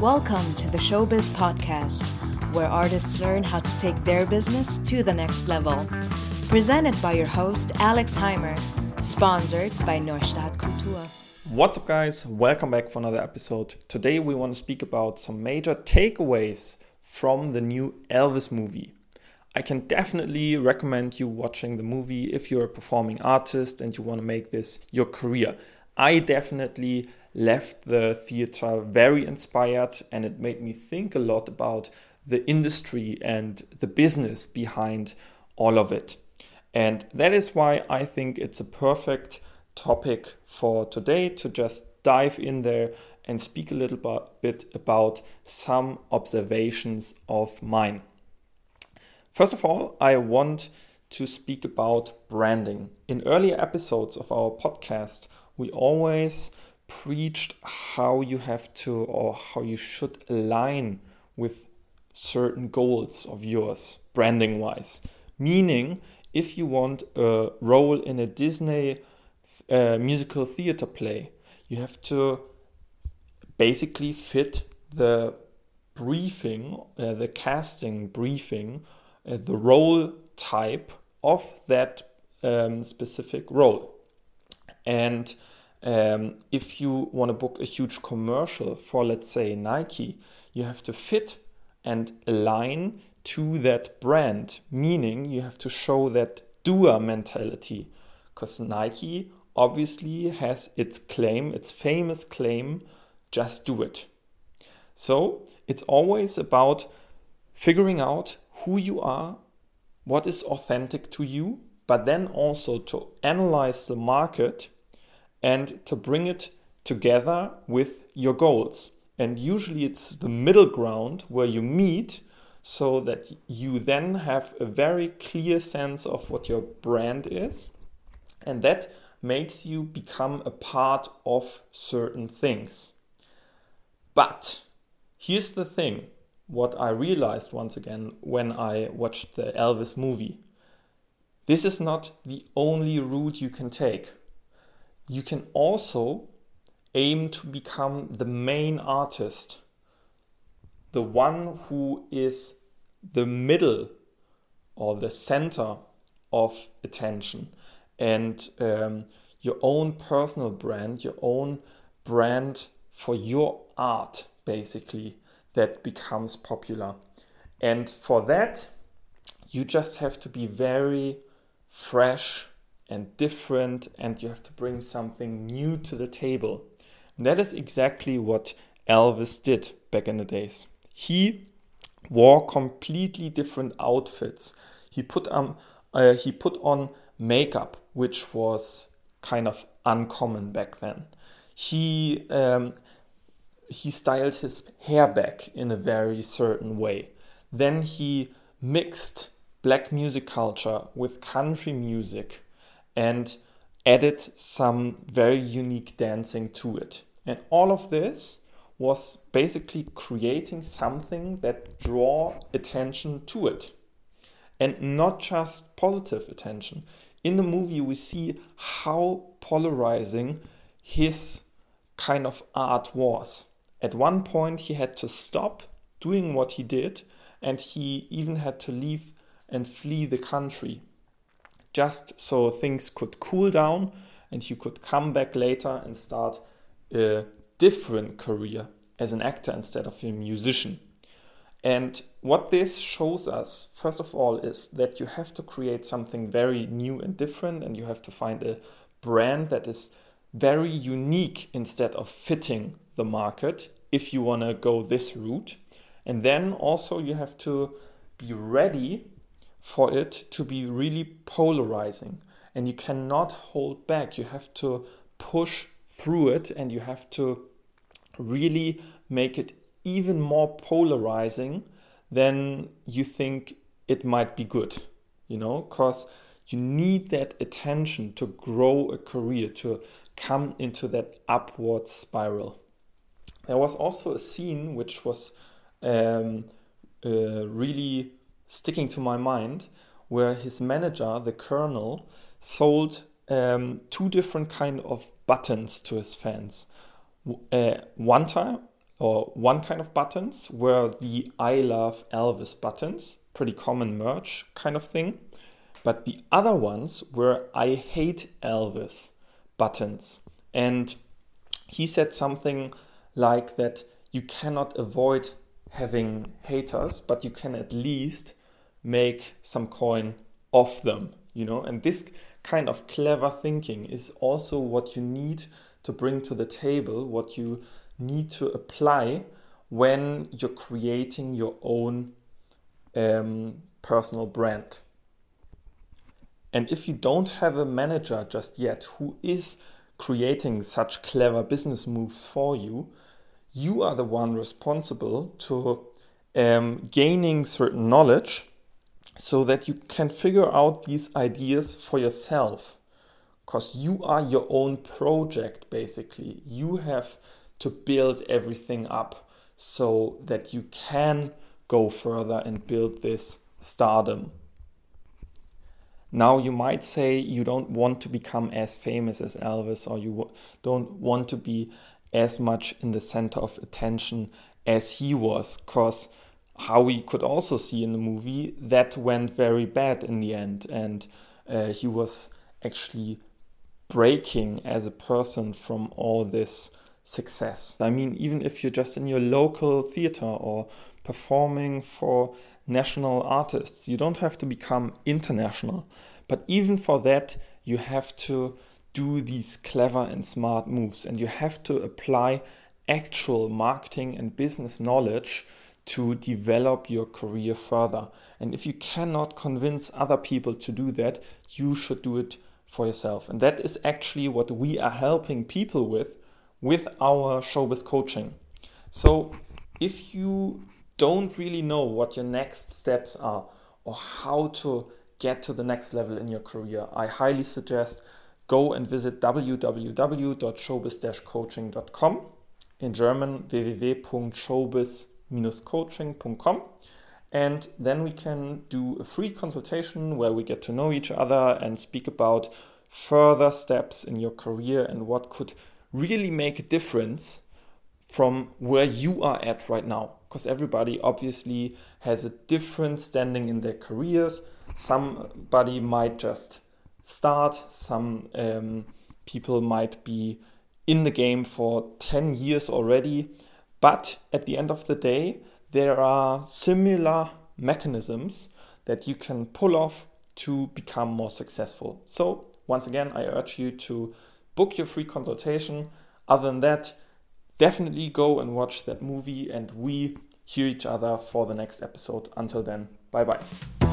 Welcome to the Showbiz Podcast, where artists learn how to take their business to the next level. Presented by your host, Alex Heimer, sponsored by Neustadt Kultur. What's up, guys? Welcome back for another episode. Today, we want to speak about some major takeaways from the new Elvis movie. I can definitely recommend you watching the movie if you're a performing artist and you want to make this your career. I definitely left the theater very inspired and it made me think a lot about the industry and the business behind all of it. And that is why I think it's a perfect topic for today to just dive in there and speak a little bit about some observations of mine. First of all, I want to speak about branding. In earlier episodes of our podcast, we always preached how you have to or how you should align with certain goals of yours, branding wise. Meaning, if you want a role in a Disney uh, musical theater play, you have to basically fit the briefing, uh, the casting briefing, uh, the role type of that um, specific role. And um, if you want to book a huge commercial for, let's say, Nike, you have to fit and align to that brand, meaning you have to show that doer mentality. Because Nike obviously has its claim, its famous claim, just do it. So it's always about figuring out who you are, what is authentic to you, but then also to analyze the market and to bring it together with your goals. And usually it's the middle ground where you meet so that you then have a very clear sense of what your brand is. And that makes you become a part of certain things. But here's the thing what I realized once again when I watched the Elvis movie. This is not the only route you can take you can also aim to become the main artist, the one who is the middle or the center of attention, and um, your own personal brand, your own brand for your art, basically, that becomes popular. And for that, you just have to be very fresh and different, and you have to bring something new to the table. And that is exactly what Elvis did back in the days. He wore completely different outfits. He put on uh, he put on makeup, which was kind of uncommon back then. He um, he styled his hair back in a very certain way. Then he mixed black music culture with country music and added some very unique dancing to it. And all of this was basically creating something that draw attention to it. And not just positive attention. In the movie we see how polarizing his kind of art was. At one point he had to stop doing what he did and he even had to leave and flee the country just so things could cool down and you could come back later and start a different career as an actor instead of a musician. And what this shows us, first of all, is that you have to create something very new and different, and you have to find a brand that is very unique instead of fitting the market if you want to go this route. And then also you have to be ready for it to be really polarizing. And you cannot hold back. You have to push through it and you have to really make it even more polarizing than you think it might be good. You know, because you need that attention to grow a career, to come into that upward spiral. There was also a scene which was um, uh, really sticking to my mind where his manager, the colonel, sold um, two different kind of buttons to his fans. Uh, one time, or one kind of buttons were the I love Elvis buttons, pretty common merch kind of thing. But the other ones were I hate Elvis buttons. And he said something like that you cannot avoid having haters, but you can at least make some coin off them, you know. And this kind of clever thinking is also what you need to bring to the table, what you need to apply when you're creating your own um, personal brand. And if you don't have a manager just yet who is creating such clever business moves for you, you are the one responsible to um, gaining certain knowledge so that you can figure out these ideas for yourself. Because you are your own project, basically. You have to build everything up so that you can go further and build this stardom. Now, you might say you don't want to become as famous as Elvis, or you don't want to be as much in the center of attention as he was, because how we could also see in the movie that went very bad in the end, and uh, he was actually breaking as a person from all this success. I mean, even if you're just in your local theater or performing for national artists, you don't have to become international. But even for that, you have to do these clever and smart moves and you have to apply actual marketing and business knowledge to develop your career further. And if you cannot convince other people to do that, you should do it for yourself. And that is actually what we are helping people with with our showbiz coaching. So if you don't really know what your next steps are or how to get to the next level in your career, I highly suggest go and visit www.showbiz-coaching.com in German www.showbiz-coaching.com and then we can do a free consultation where we get to know each other and speak about further steps in your career and what could really make a difference from where you are at right now because everybody obviously has a different standing in their careers somebody might just start. Some um, people might be in the game for 10 years already. But at the end of the day, there are similar mechanisms that you can pull off to become more successful. So, once again, I urge you to book your free consultation. Other than that, definitely go and watch that movie, and we hear each other for the next episode. Until then, bye bye.